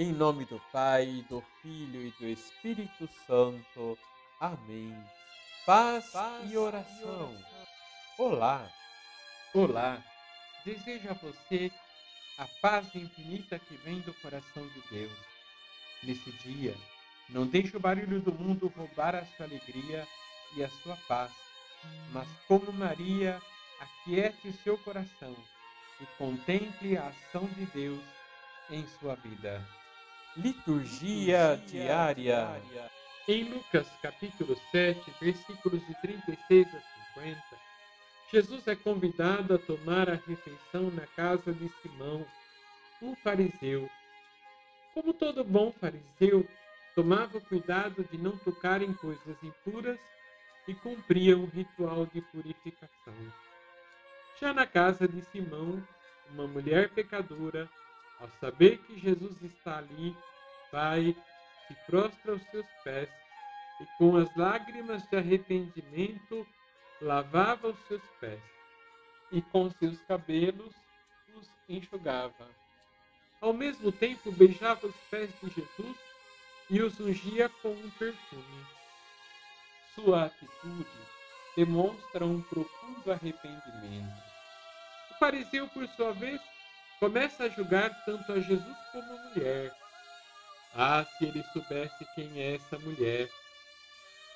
Em nome do Pai, do Filho e do Espírito Santo. Amém. Paz, Paz e, oração. e oração. Olá. Olá. Desejo a você a paz infinita que vem do coração de Deus. Nesse dia, não deixe o barulho do mundo roubar a sua alegria e a sua paz, mas como Maria, aquiete o seu coração e contemple a ação de Deus em sua vida. Liturgia, Liturgia diária. diária. Em Lucas capítulo 7, versículos de 36 a 50, Jesus é convidado a tomar a refeição na casa de Simão, um fariseu. Como todo bom fariseu, tomava cuidado de não tocar em coisas impuras e cumpria um ritual de purificação. Já na casa de Simão, uma mulher pecadora, ao saber que Jesus está ali, vai, se prostra aos seus pés e com as lágrimas de arrependimento lavava os seus pés e com seus cabelos os enxugava. Ao mesmo tempo beijava os pés de Jesus e os ungia com um perfume. Sua atitude demonstra um profundo arrependimento. O fariseu, por sua vez, começa a julgar tanto a Jesus como a mulher. Ah, se ele soubesse quem é essa mulher!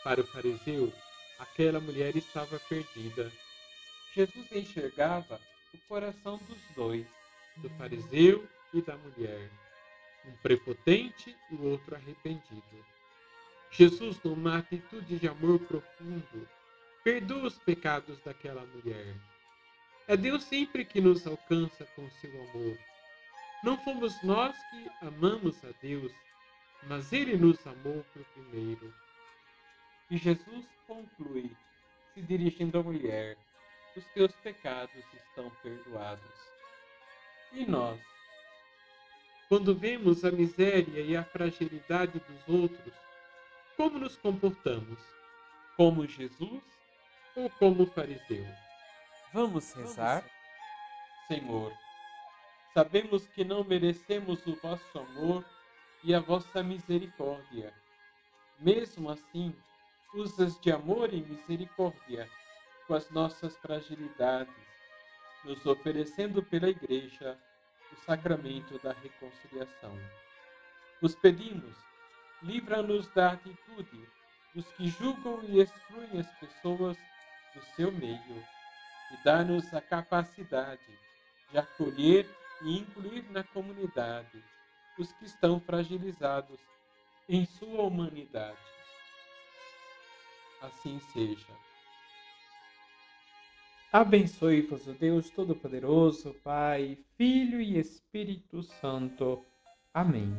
Para o fariseu, aquela mulher estava perdida. Jesus enxergava o coração dos dois, do fariseu e da mulher, um prepotente e o outro arrependido. Jesus, numa atitude de amor profundo, perdoa os pecados daquela mulher é Deus sempre que nos alcança com seu amor. Não fomos nós que amamos a Deus, mas Ele nos amou por primeiro. E Jesus conclui, se dirigindo à mulher: os teus pecados estão perdoados. E nós? Quando vemos a miséria e a fragilidade dos outros, como nos comportamos? Como Jesus ou como fariseu? Vamos rezar? Senhor, sabemos que não merecemos o vosso amor e a vossa misericórdia. Mesmo assim, usas de amor e misericórdia com as nossas fragilidades, nos oferecendo pela Igreja o sacramento da reconciliação. Os pedimos, livra-nos da atitude dos que julgam e excluem as pessoas do seu meio e dá-nos a capacidade de acolher e incluir na comunidade os que estão fragilizados em sua humanidade. Assim seja. Abençoe-vos o Deus Todo-Poderoso, Pai, Filho e Espírito Santo. Amém.